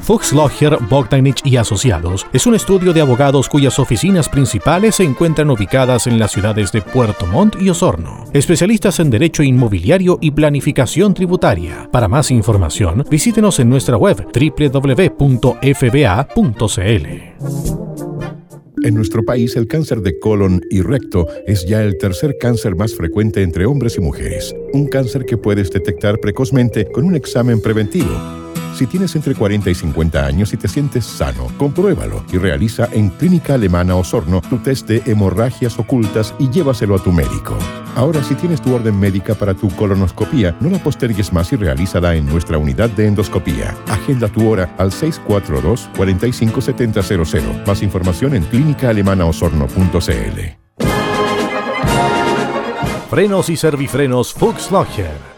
Fuchs Logger, Bogdanich y Asociados es un estudio de abogados cuyas oficinas principales se encuentran ubicadas en las ciudades de Puerto Montt y Osorno. Especialistas en derecho inmobiliario y planificación tributaria. Para más información, visítenos en nuestra web www.fba.cl. En nuestro país, el cáncer de colon y recto es ya el tercer cáncer más frecuente entre hombres y mujeres. Un cáncer que puedes detectar precozmente con un examen preventivo. Si tienes entre 40 y 50 años y te sientes sano, compruébalo y realiza en Clínica Alemana Osorno tu test de hemorragias ocultas y llévaselo a tu médico. Ahora, si tienes tu orden médica para tu colonoscopía, no la postergues más y realízala en nuestra unidad de endoscopía. Agenda tu hora al 642-457000. Más información en clínicaalemanaosorno.cl. Frenos y servifrenos Fuchs Logger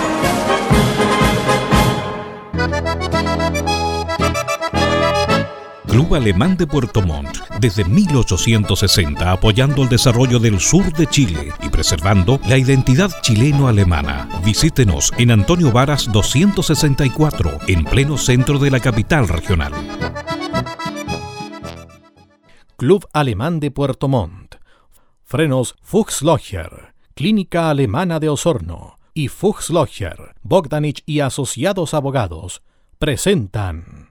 Club Alemán de Puerto Montt, desde 1860 apoyando el desarrollo del sur de Chile y preservando la identidad chileno-alemana. Visítenos en Antonio Varas 264, en pleno centro de la capital regional. Club Alemán de Puerto Montt, Frenos Fuchslocher, Clínica Alemana de Osorno y Fuchslocher, Bogdanich y Asociados Abogados presentan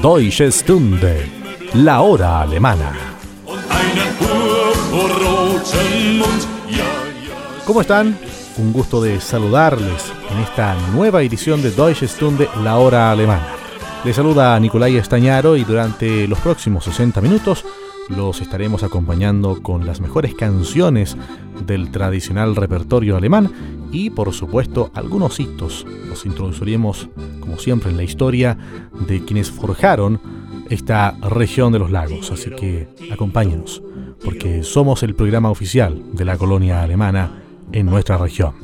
Deutsche Stunde, la hora alemana. ¿Cómo están? Un gusto de saludarles en esta nueva edición de Deutsche Stunde, la hora alemana. Les saluda Nicolai Estañaro y durante los próximos 60 minutos los estaremos acompañando con las mejores canciones del tradicional repertorio alemán y por supuesto algunos hitos. Los introduciremos como siempre en la historia de quienes forjaron esta región de los lagos. Así que acompáñenos porque somos el programa oficial de la colonia alemana en nuestra región.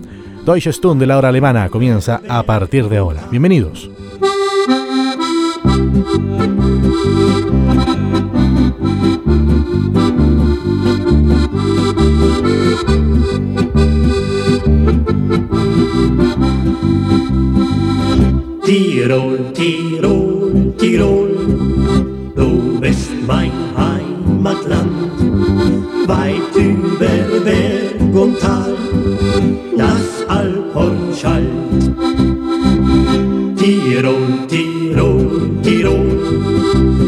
Deutsche Stunde de la hora alemana comienza a partir de ahora. Bienvenidos. Tirol, Tirol, Tirol, du bist mein Heimatland, weit über Berg und Tal, das Alphorn schallt. Tirol, Tirol, Tirol,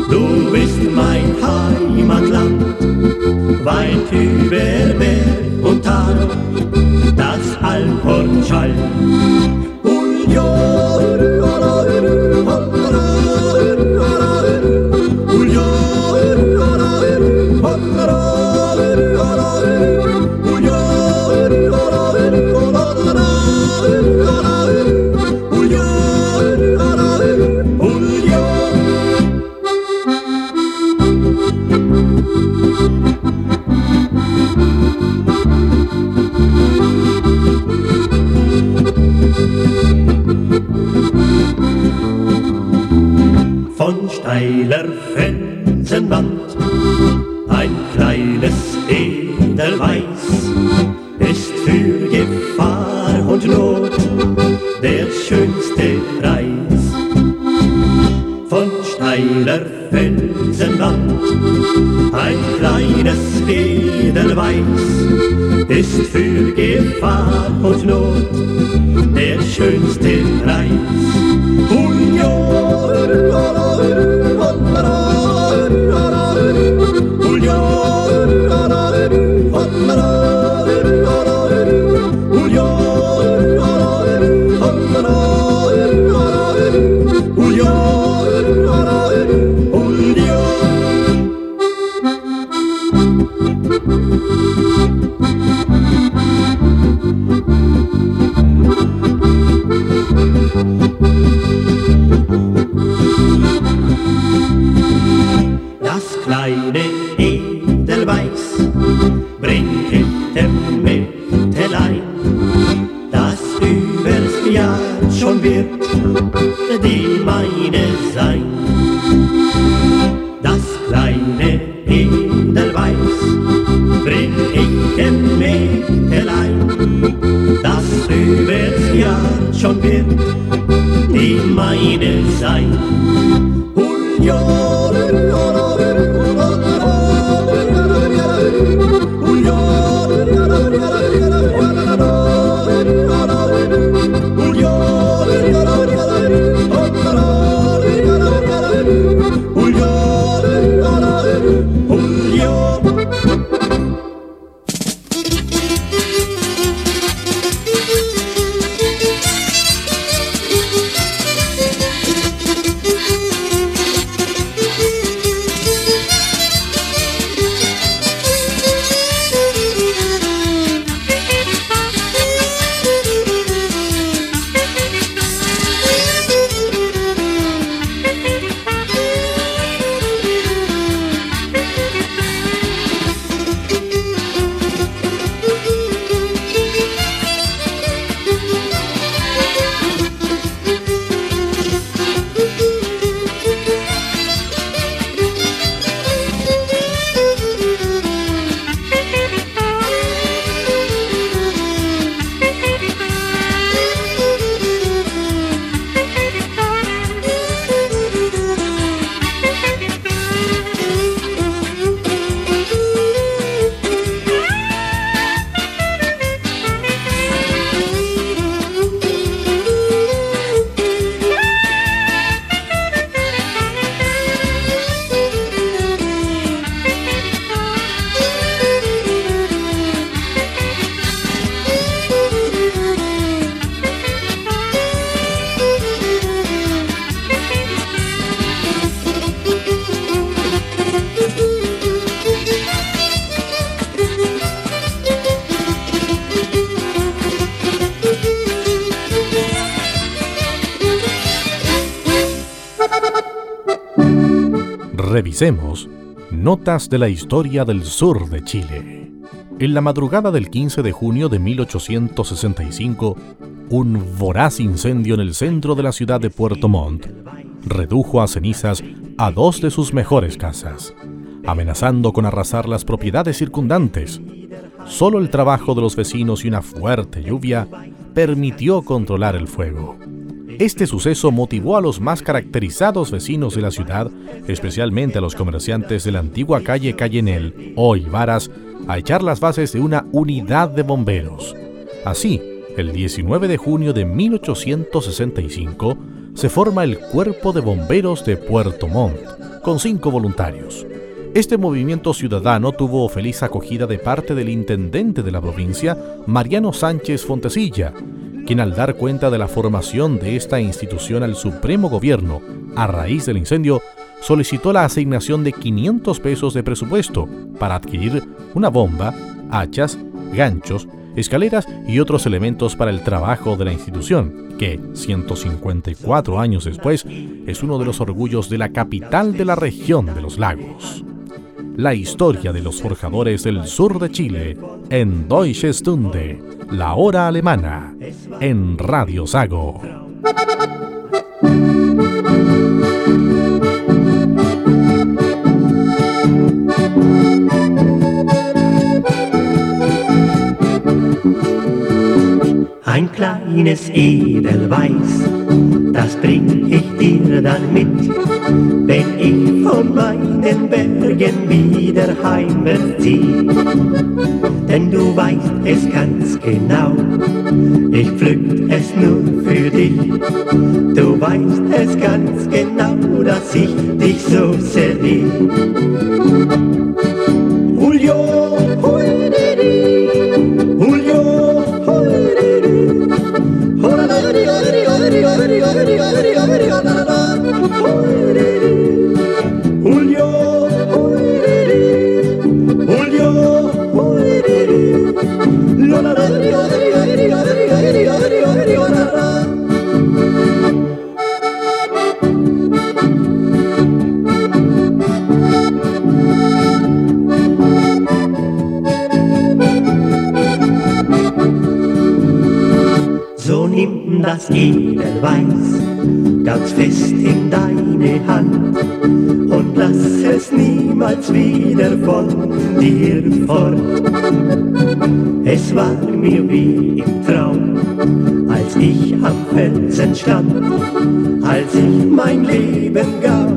du bist mein Heimatland, weit über Berg und Tal, das Alphorn schallt. steiler dickem Mittelein, das übers Jahr schon wird, die meine sein. Das kleine Kinderweiß bring ich dem Mägdelein, das übers Jahr schon wird, die meine sein. Revisemos Notas de la historia del sur de Chile. En la madrugada del 15 de junio de 1865, un voraz incendio en el centro de la ciudad de Puerto Montt redujo a cenizas a dos de sus mejores casas, amenazando con arrasar las propiedades circundantes. Solo el trabajo de los vecinos y una fuerte lluvia permitió controlar el fuego. Este suceso motivó a los más caracterizados vecinos de la ciudad, especialmente a los comerciantes de la antigua calle Cayenel, hoy Varas, a echar las bases de una unidad de bomberos. Así, el 19 de junio de 1865, se forma el Cuerpo de Bomberos de Puerto Montt, con cinco voluntarios. Este movimiento ciudadano tuvo feliz acogida de parte del intendente de la provincia, Mariano Sánchez Fontecilla, quien al dar cuenta de la formación de esta institución al Supremo Gobierno a raíz del incendio, solicitó la asignación de 500 pesos de presupuesto para adquirir una bomba, hachas, ganchos, escaleras y otros elementos para el trabajo de la institución, que 154 años después es uno de los orgullos de la capital de la región de los lagos. La historia de los forjadores del sur de Chile en Deutsche Stunde la hora alemana, en Radio Sago. Ein kleines Edelweiß das bring ich dir dann mit, wenn ich von meinen Bergen wieder heimwärts zieh. Denn du weißt es ganz genau, ich pflück es nur für dich. Du weißt es ganz genau, dass ich dich so sehr lieb. Nimm das Edelweiß ganz fest in deine Hand. Und lass es niemals wieder von dir fort. Es war mir wie im Traum, als ich am Felsen stand, als ich mein Leben gab,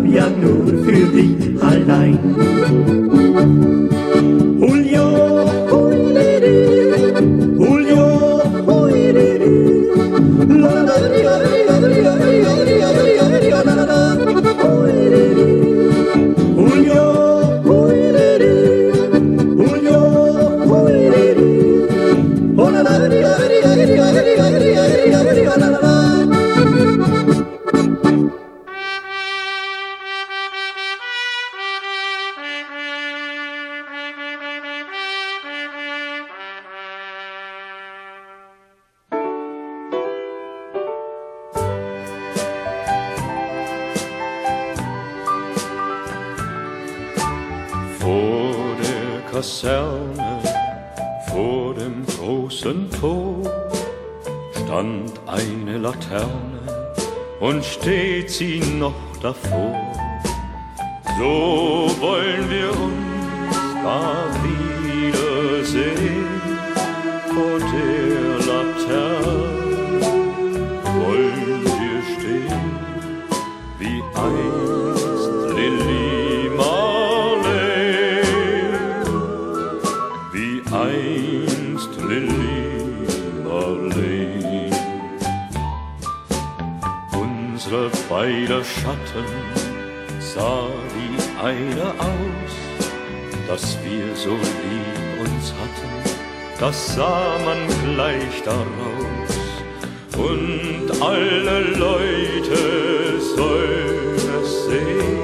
Kaserne, vor dem großen Tor, stand eine Laterne und steht sie noch davor. So wollen wir uns da Schatten sah wie eine aus, dass wir so lieb uns hatten, das sah man gleich daraus. Und alle Leute sollen es sehen,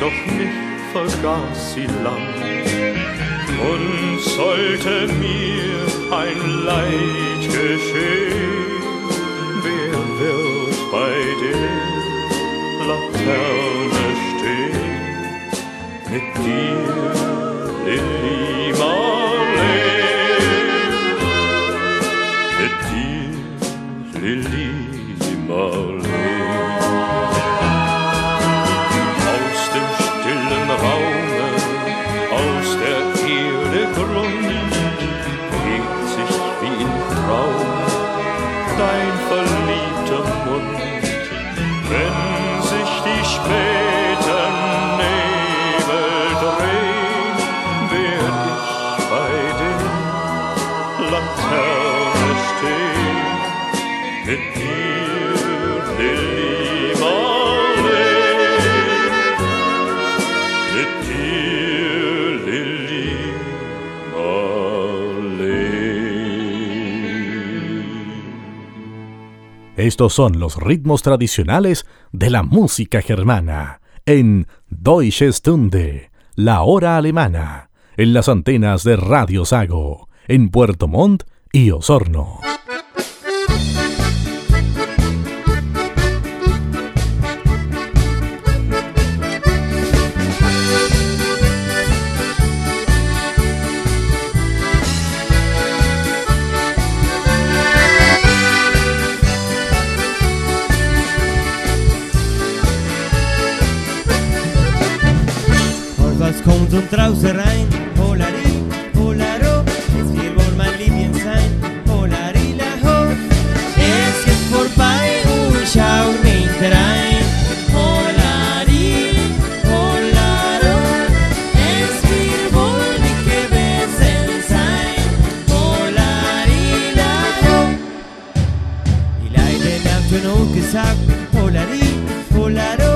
doch nicht vergaß sie lang. Und sollte mir ein Leid geschehen, wer wird bei der Laterne stehen? Mit dir, Estos son los ritmos tradicionales de la música germana en Deutsche Stunde, la hora alemana, en las antenas de Radio Sago, en Puerto Montt y Osorno. Auserrein, Polari, Polaro, es que por Malibien sein, Polari la ho, es que por Pai, un Shaur, Minterein, Polari, Polaro, es que por que besen sein, Polari la ho. Y la idea de la que sac, Polari, Polaro,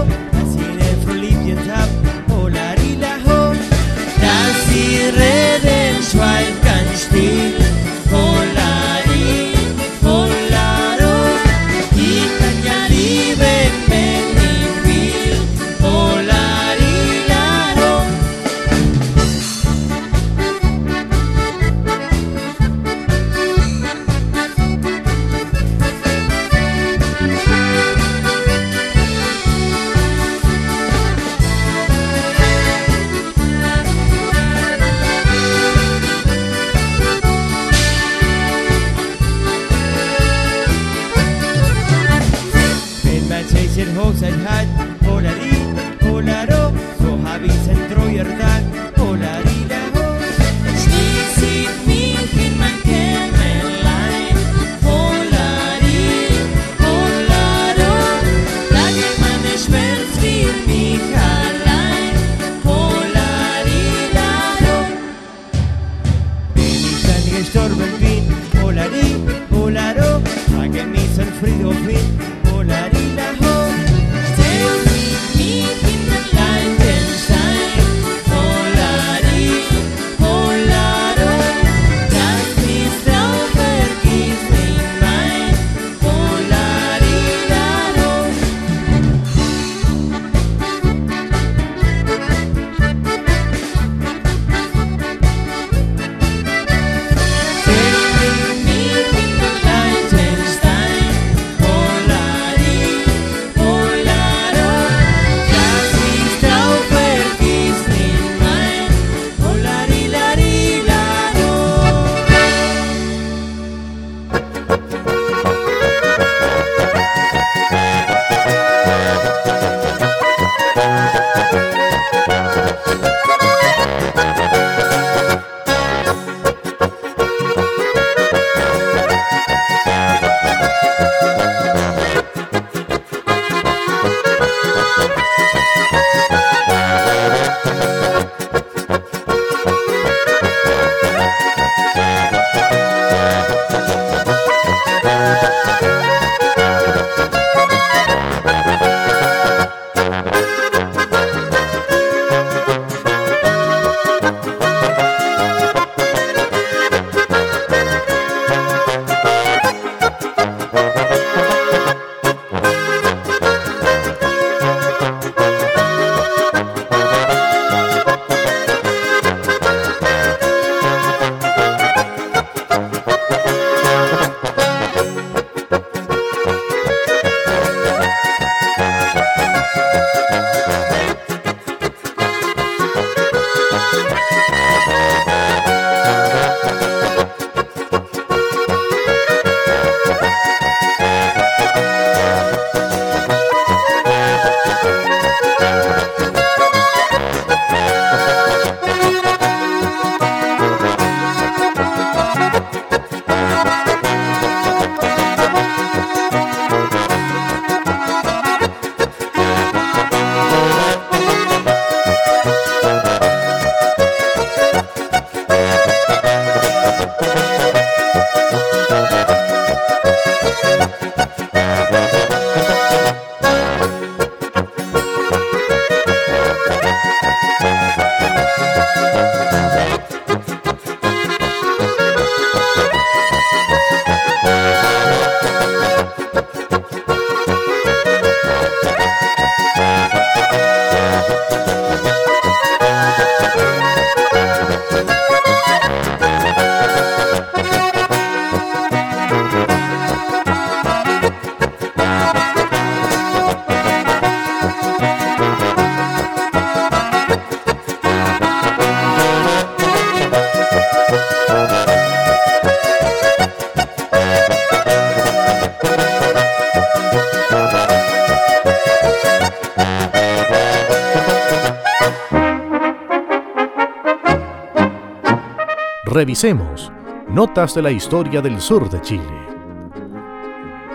revisemos Notas de la historia del sur de Chile.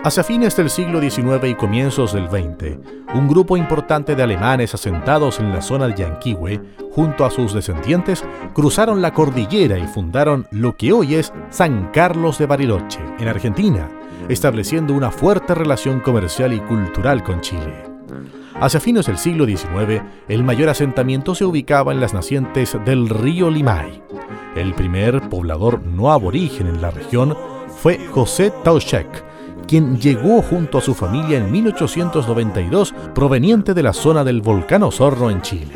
Hacia fines del siglo XIX y comienzos del XX, un grupo importante de alemanes asentados en la zona de Yanquihue, junto a sus descendientes, cruzaron la cordillera y fundaron lo que hoy es San Carlos de Bariloche, en Argentina, estableciendo una fuerte relación comercial y cultural con Chile. Hacia fines del siglo XIX, el mayor asentamiento se ubicaba en las nacientes del río Limay. El primer poblador no aborigen en la región fue José Tauchek, quien llegó junto a su familia en 1892 proveniente de la zona del volcán Osorno en Chile.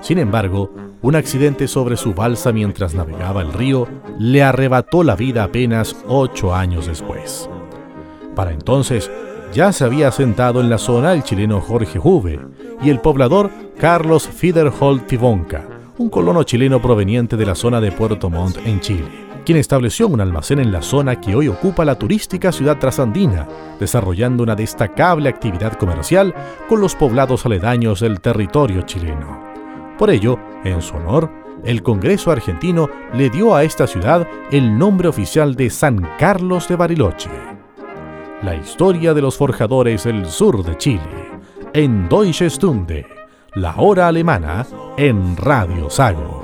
Sin embargo, un accidente sobre su balsa mientras navegaba el río le arrebató la vida apenas ocho años después. Para entonces, ya se había asentado en la zona el chileno Jorge Juve y el poblador Carlos Fiderholt Tibonca, un colono chileno proveniente de la zona de Puerto Montt en Chile, quien estableció un almacén en la zona que hoy ocupa la turística ciudad trasandina, desarrollando una destacable actividad comercial con los poblados aledaños del territorio chileno. Por ello, en su honor, el Congreso argentino le dio a esta ciudad el nombre oficial de San Carlos de Bariloche la historia de los forjadores del sur de Chile, en Deutsche Stunde, la hora alemana, en Radio Sago.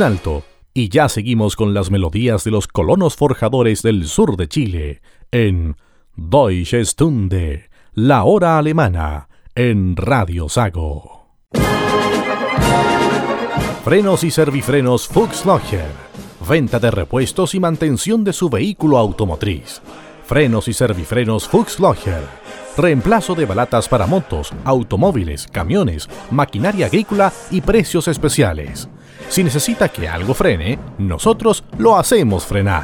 Un alto y ya seguimos con las melodías de los colonos forjadores del sur de Chile en Deutsche Stunde, la hora alemana, en Radio Sago. Frenos y servifrenos Fuchs Venta de repuestos y mantención de su vehículo automotriz. Frenos y servifrenos Fuchs Reemplazo de balatas para motos, automóviles, camiones, maquinaria agrícola y precios especiales. Si necesita que algo frene, nosotros lo hacemos frenar.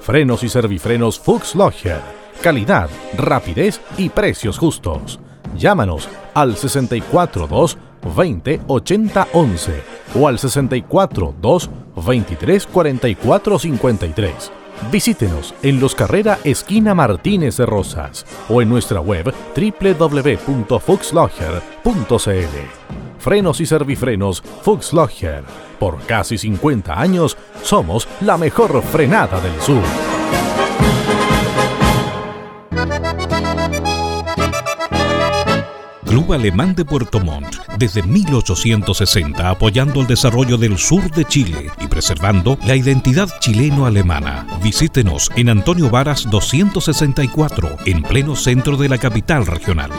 Frenos y servifrenos Fuchs Calidad, rapidez y precios justos. Llámanos al 642 20 80 11 o al 642 23 44 53. Visítenos en Los Carrera Esquina Martínez de Rosas o en nuestra web www.fuxlogger.cl. Frenos y servifrenos Fuxlogger. Por casi 50 años somos la mejor frenada del sur. Club Alemán de Puerto Montt, desde 1860 apoyando el desarrollo del sur de Chile y preservando la identidad chileno-alemana. Visítenos en Antonio Varas 264, en pleno centro de la capital regional.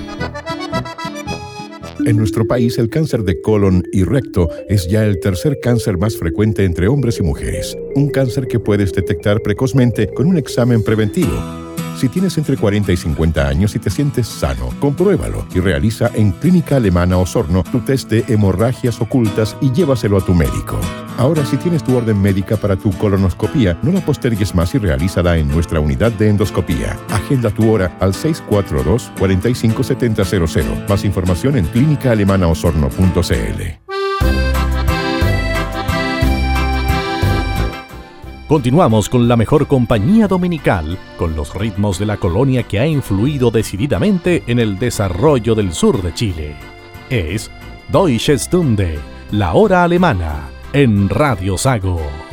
En nuestro país el cáncer de colon y recto es ya el tercer cáncer más frecuente entre hombres y mujeres. Un cáncer que puedes detectar precozmente con un examen preventivo si tienes entre 40 y 50 años y te sientes sano, compruébalo y realiza en Clínica Alemana Osorno tu test de hemorragias ocultas y llévaselo a tu médico. Ahora, si tienes tu orden médica para tu colonoscopía, no la postergues más y realízala en nuestra unidad de endoscopía. Agenda tu hora al 642-457000. Más información en clínicaalemanaosorno.cl. Continuamos con la mejor compañía dominical, con los ritmos de la colonia que ha influido decididamente en el desarrollo del sur de Chile. Es Deutsche Stunde, la hora alemana, en Radio Sago.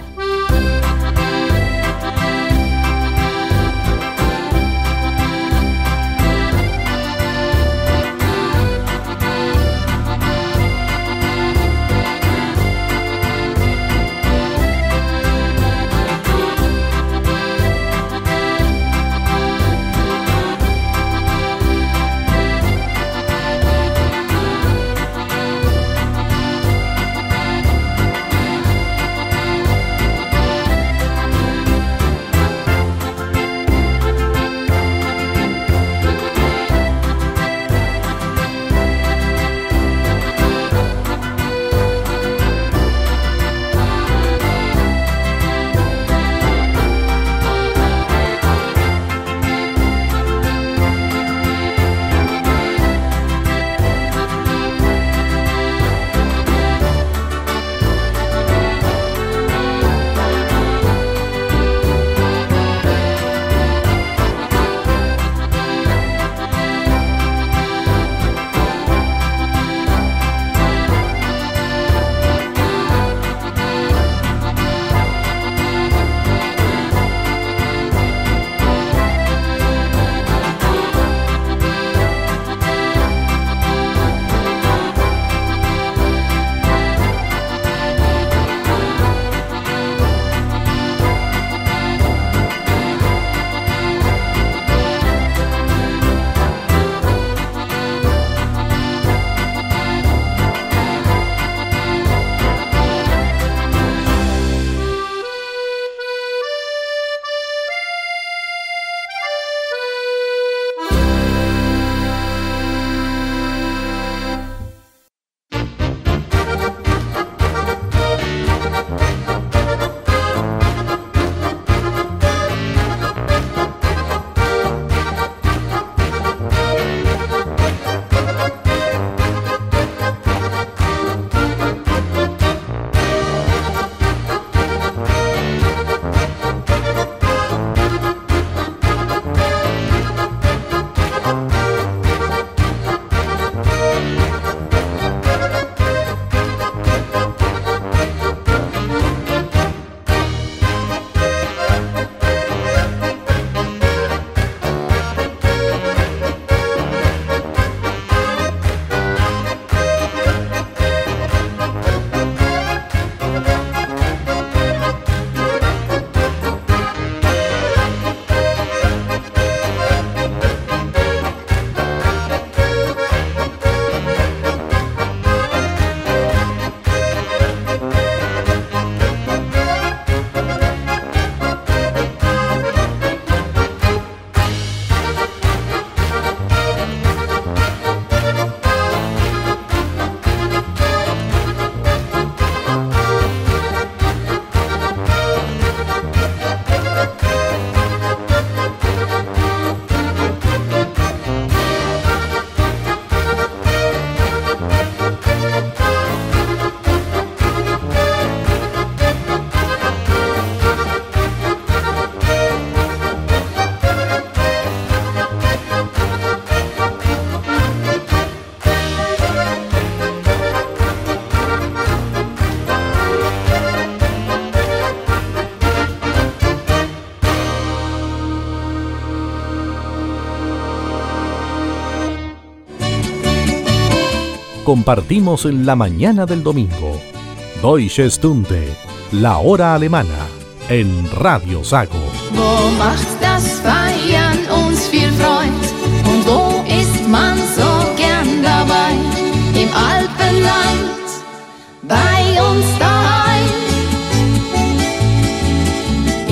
compartimos en la mañana del domingo. Deutsche Stunde, la hora alemana, en Radio Sago. Wo macht das Feiern uns viel Freud? Und wo ist man so gern dabei? Im Alpenland, bei uns daheim.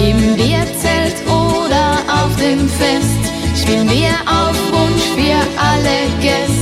Im Bierzelt oder auf dem Fest, spielen wir auf Wunsch für alle Gäste.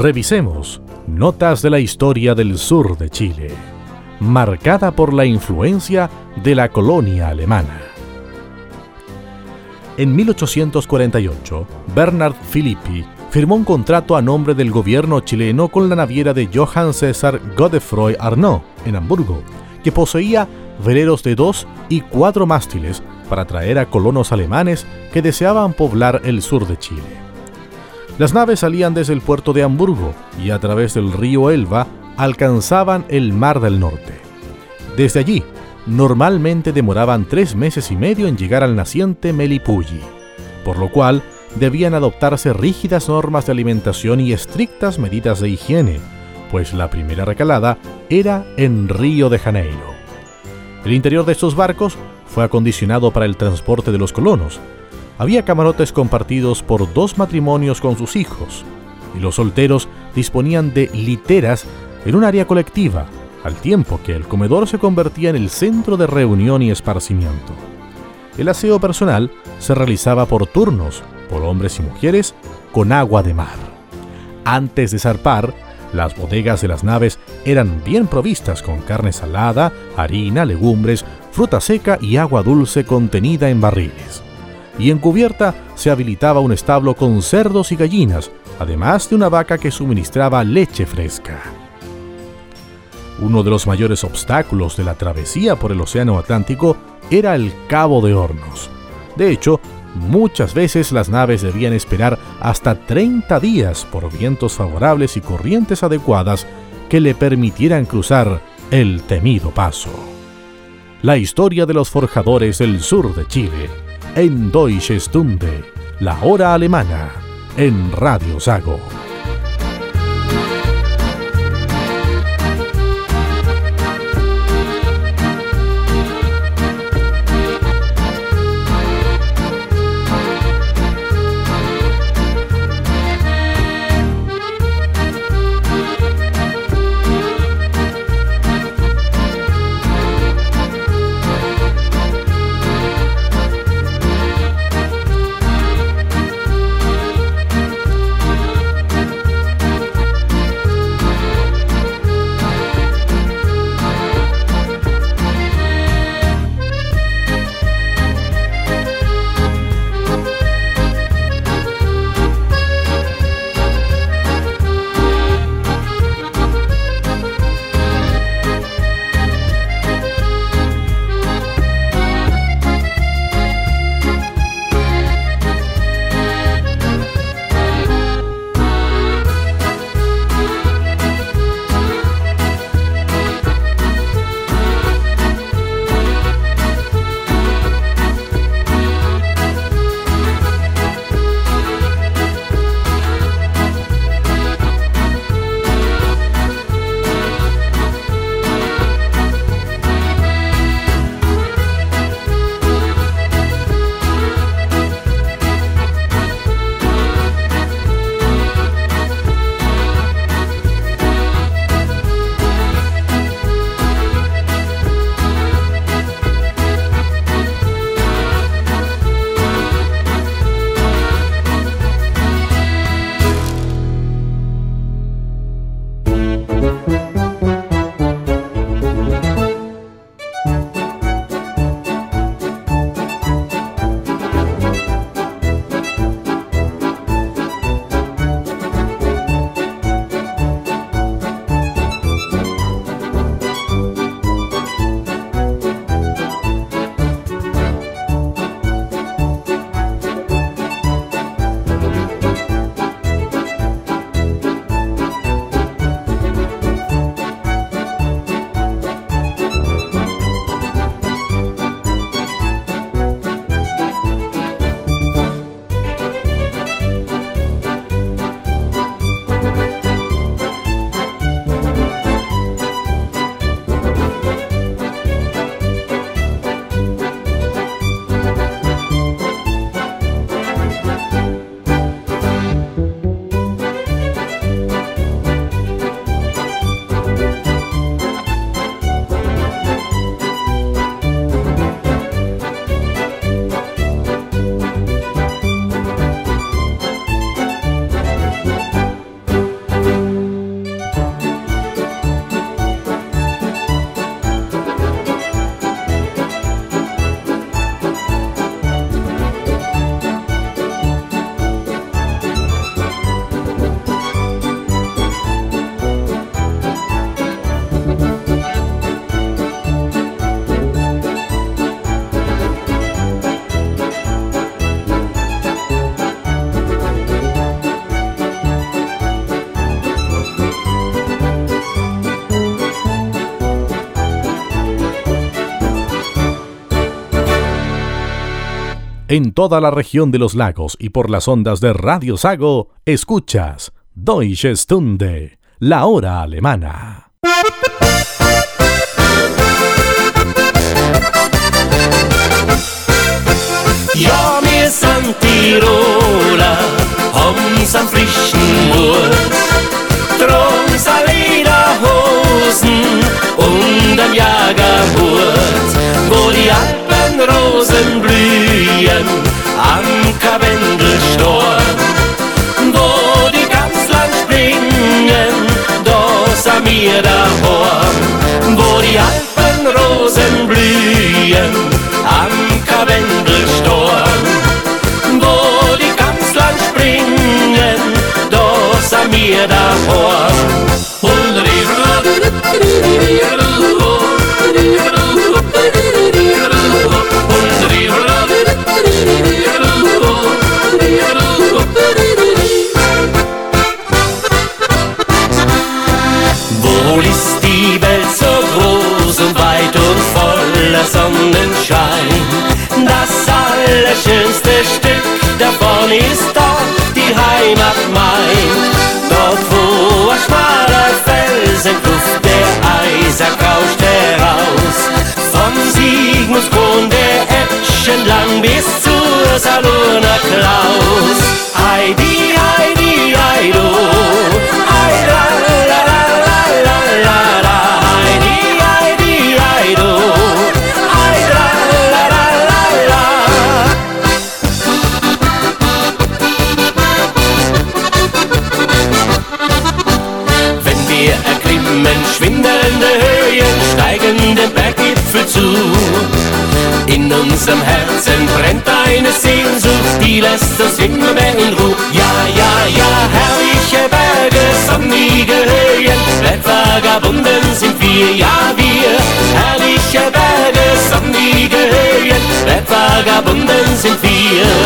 Revisemos Notas de la historia del sur de Chile, marcada por la influencia de la colonia alemana. En 1848, Bernard Philippi firmó un contrato a nombre del gobierno chileno con la naviera de Johann César Godefroy Arnaud en Hamburgo, que poseía veleros de dos y cuatro mástiles para traer a colonos alemanes que deseaban poblar el sur de Chile. Las naves salían desde el puerto de Hamburgo y a través del río Elba alcanzaban el Mar del Norte. Desde allí, normalmente demoraban tres meses y medio en llegar al naciente Melipulli, por lo cual debían adoptarse rígidas normas de alimentación y estrictas medidas de higiene, pues la primera recalada era en Río de Janeiro. El interior de estos barcos fue acondicionado para el transporte de los colonos. Había camarotes compartidos por dos matrimonios con sus hijos, y los solteros disponían de literas en un área colectiva, al tiempo que el comedor se convertía en el centro de reunión y esparcimiento. El aseo personal se realizaba por turnos, por hombres y mujeres, con agua de mar. Antes de zarpar, las bodegas de las naves eran bien provistas con carne salada, harina, legumbres, fruta seca y agua dulce contenida en barriles. Y en cubierta se habilitaba un establo con cerdos y gallinas, además de una vaca que suministraba leche fresca. Uno de los mayores obstáculos de la travesía por el Océano Atlántico era el Cabo de Hornos. De hecho, Muchas veces las naves debían esperar hasta 30 días por vientos favorables y corrientes adecuadas que le permitieran cruzar el temido paso. La historia de los forjadores del sur de Chile, en Deutsche Stunde, la hora alemana, en Radio Sago. En toda la región de los lagos y por las ondas de Radio Sago, escuchas Deutsche Stunde, la hora alemana. Ja, wir sind Tiroler, haben's am frischen Mut. Drum Lederhosen und ein Jagerhut, wo die Alpenrosen blühen am Karwendelstorm, wo die ganz lang springen, da sind wir daheim, wo die Alpenrosen blühen am Karwendelstorm, wo die ganz lang springen, da sind wir daheim. Allerschönste Stück davon ist doch die Heimat mein. Dort wo ein schmaler Felsenkluft der Eiser kauscht heraus. Von Sigmundskron der Etschen lang bis zur Salona Klaus. Heidi, Heidi, Heido, Zu. In unserem Herzen brennt eine Sehnsucht, die lässt uns immer mehr in Ruhe. Ja, ja, ja, herrliche Berge, sonnige Höhen, Bergvagabunden sind wir, ja wir. Herrliche Berge, sonnige Höhen, Bergvagabunden sind Tirol,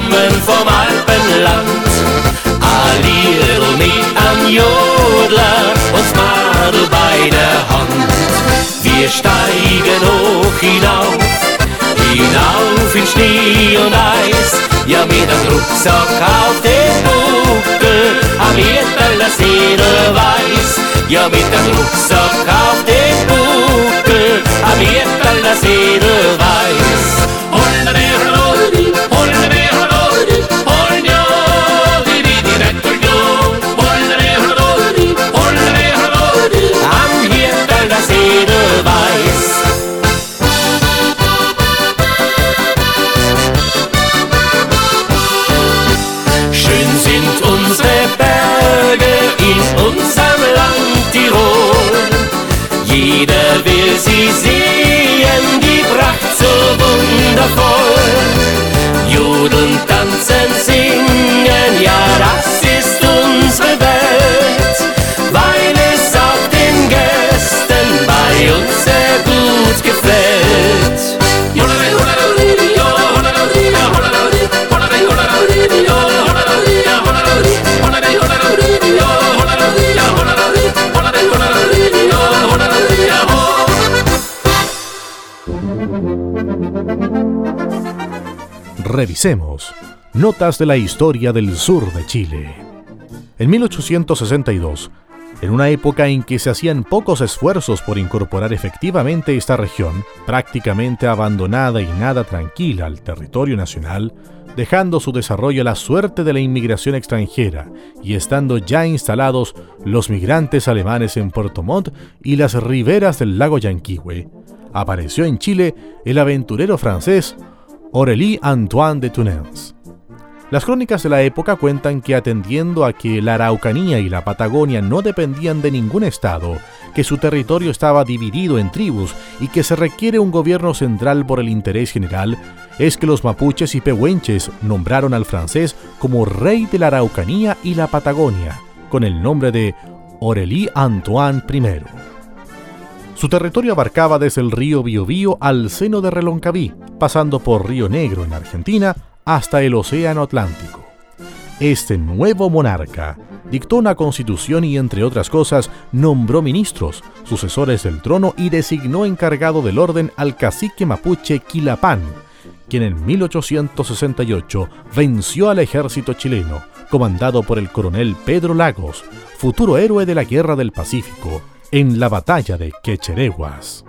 kommen vom Alpenland, Alliero mit an Jodler, uns Madel bei der Hand. Wir steigen hoch hinauf, hinauf in Schnee und Eis, ja mit einem Rucksack auf den Buckel, am Erdbeller Seele weiß, ja mit einem Rucksack auf den Buckel, am Erdbeller Seele weiß. Und der Jeder will sie sehen, die Pracht so wundervoll. Revisemos. Notas de la historia del sur de Chile. En 1862, En una época en que se hacían pocos esfuerzos por incorporar efectivamente esta región, prácticamente abandonada y nada tranquila al territorio nacional, dejando su desarrollo a la suerte de la inmigración extranjera y estando ya instalados los migrantes alemanes en Puerto Montt y las riberas del lago Yanquihue, apareció en Chile el aventurero francés Aurélie Antoine de Tunens. Las crónicas de la época cuentan que atendiendo a que la Araucanía y la Patagonia no dependían de ningún estado, que su territorio estaba dividido en tribus y que se requiere un gobierno central por el interés general, es que los mapuches y pehuenches nombraron al francés como rey de la Araucanía y la Patagonia, con el nombre de Aurélie Antoine I. Su territorio abarcaba desde el río Biobío al seno de Reloncaví, pasando por Río Negro en Argentina hasta el Océano Atlántico. Este nuevo monarca dictó una constitución y, entre otras cosas, nombró ministros, sucesores del trono y designó encargado del orden al cacique mapuche Quilapán, quien en 1868 venció al ejército chileno, comandado por el coronel Pedro Lagos, futuro héroe de la Guerra del Pacífico, en la batalla de Quechereguas.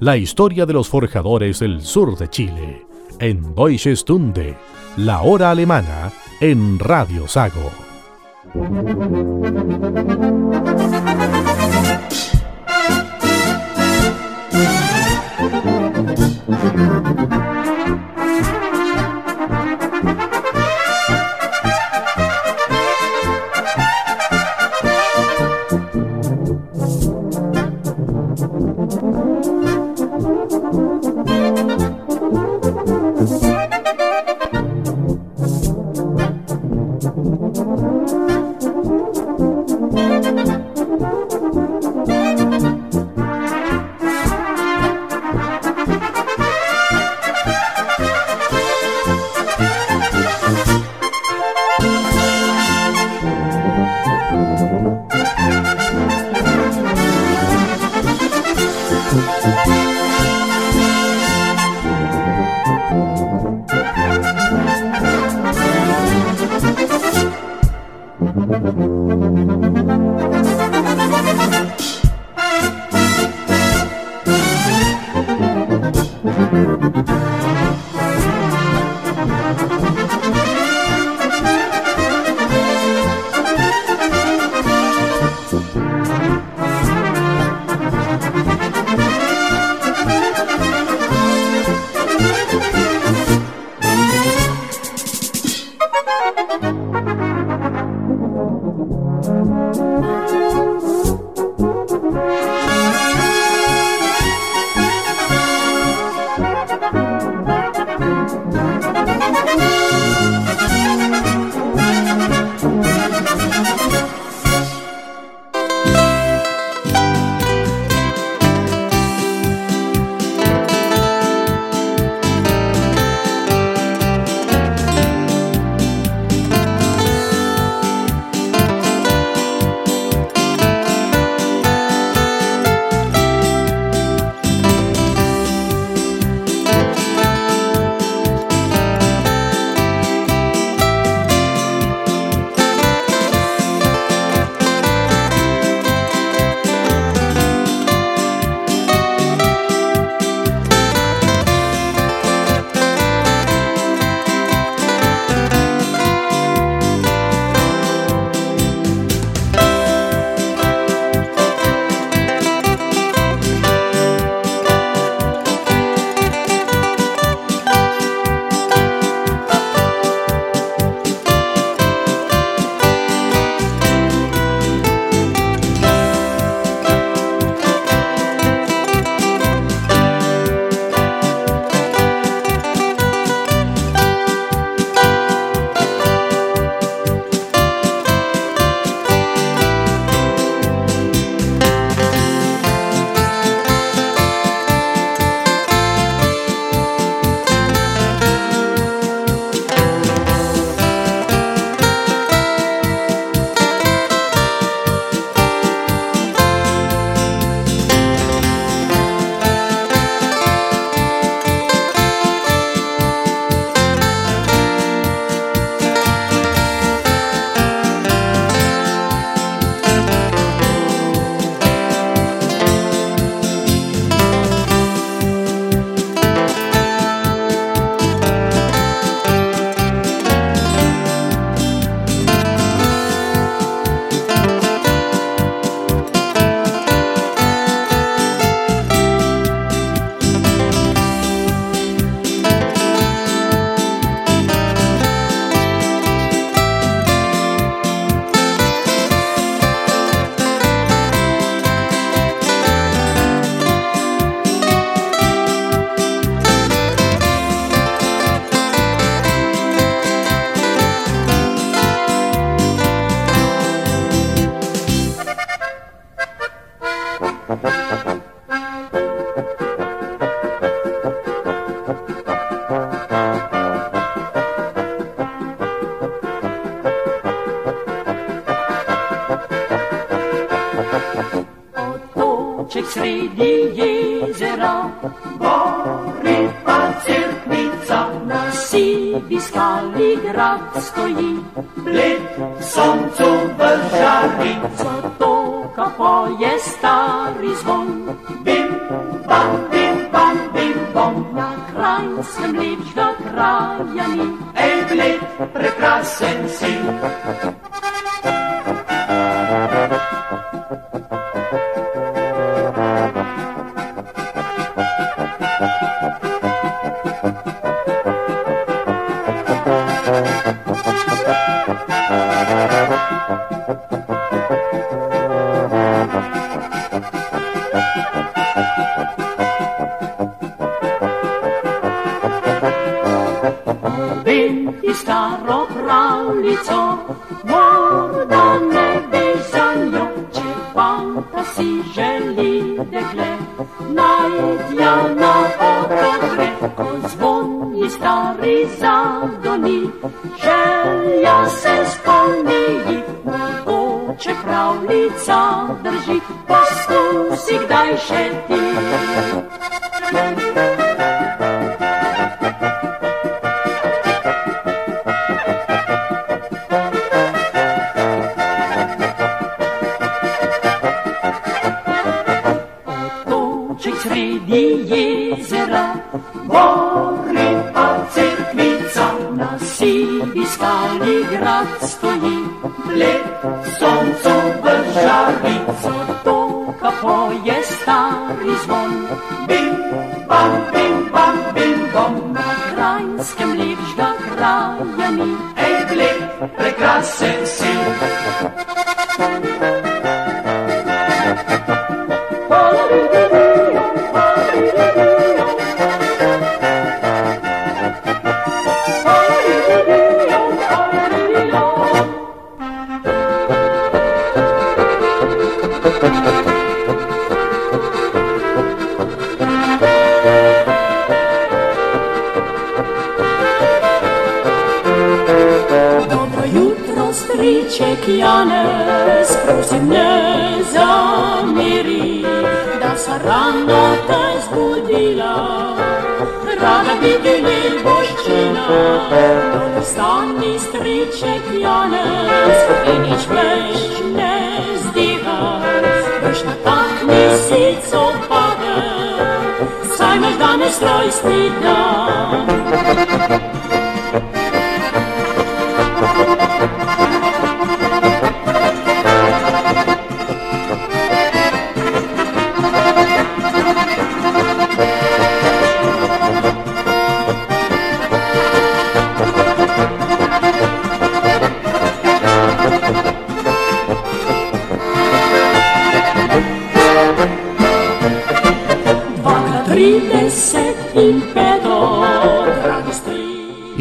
La historia de los forjadores del sur de Chile, en Deutsche Stunde, la hora alemana, en Radio Sago. Najdja na otoke, ko zvoni stari zadoni, želja se spomni, mogoče pravljica drži, poskusi kdaj še ti. monster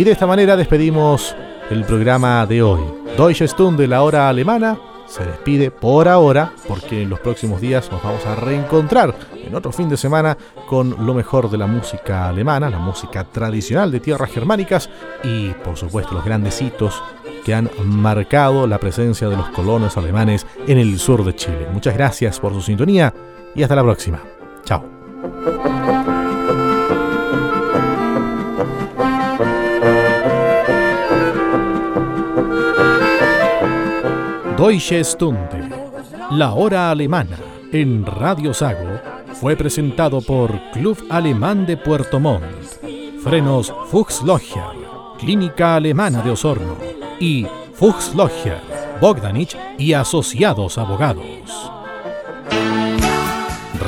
Y de esta manera despedimos el programa de hoy. Deutsche Stunde, la hora alemana, se despide por ahora porque en los próximos días nos vamos a reencontrar en otro fin de semana con lo mejor de la música alemana, la música tradicional de tierras germánicas y por supuesto los grandes hitos que han marcado la presencia de los colonos alemanes en el sur de Chile. Muchas gracias por su sintonía y hasta la próxima. Chao. Deutsche Stunde, la hora alemana, en Radio Sago, fue presentado por Club Alemán de Puerto Montt, Frenos Fuchslocher, Clínica Alemana de Osorno y Fuchslocher, Bogdanich y Asociados Abogados.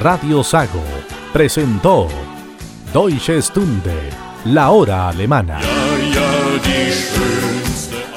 Radio Sago presentó Deutsche Stunde, la hora alemana.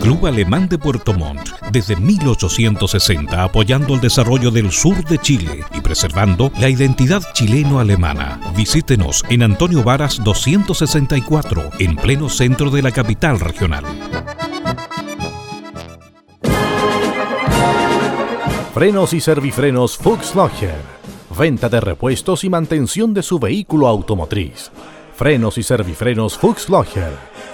Club Alemán de Puerto Montt, desde 1860 apoyando el desarrollo del sur de Chile y preservando la identidad chileno-alemana. Visítenos en Antonio Varas 264, en pleno centro de la capital regional. Frenos y servifrenos Fuchs. Venta de repuestos y mantención de su vehículo automotriz. Frenos y servifrenos Fuchs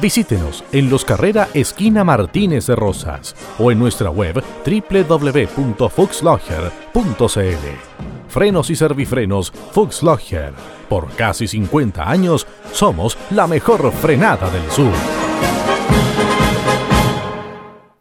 Visítenos en Los Carrera Esquina Martínez de Rosas o en nuestra web www.fuxlogger.cl. Frenos y servifrenos Fuxlogger. Por casi 50 años somos la mejor frenada del sur.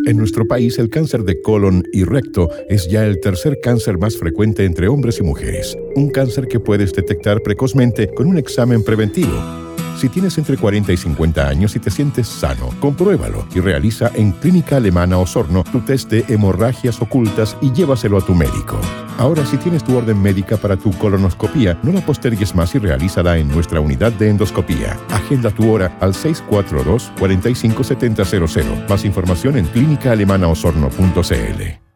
En nuestro país el cáncer de colon y recto es ya el tercer cáncer más frecuente entre hombres y mujeres. Un cáncer que puedes detectar precozmente con un examen preventivo si tienes entre 40 y 50 años y te sientes sano, compruébalo y realiza en Clínica Alemana Osorno tu test de hemorragias ocultas y llévaselo a tu médico. Ahora, si tienes tu orden médica para tu colonoscopía, no la postergues más y realízala en nuestra unidad de endoscopía. Agenda tu hora al 642 457000. Más información en clínicaalemanaosorno.cl.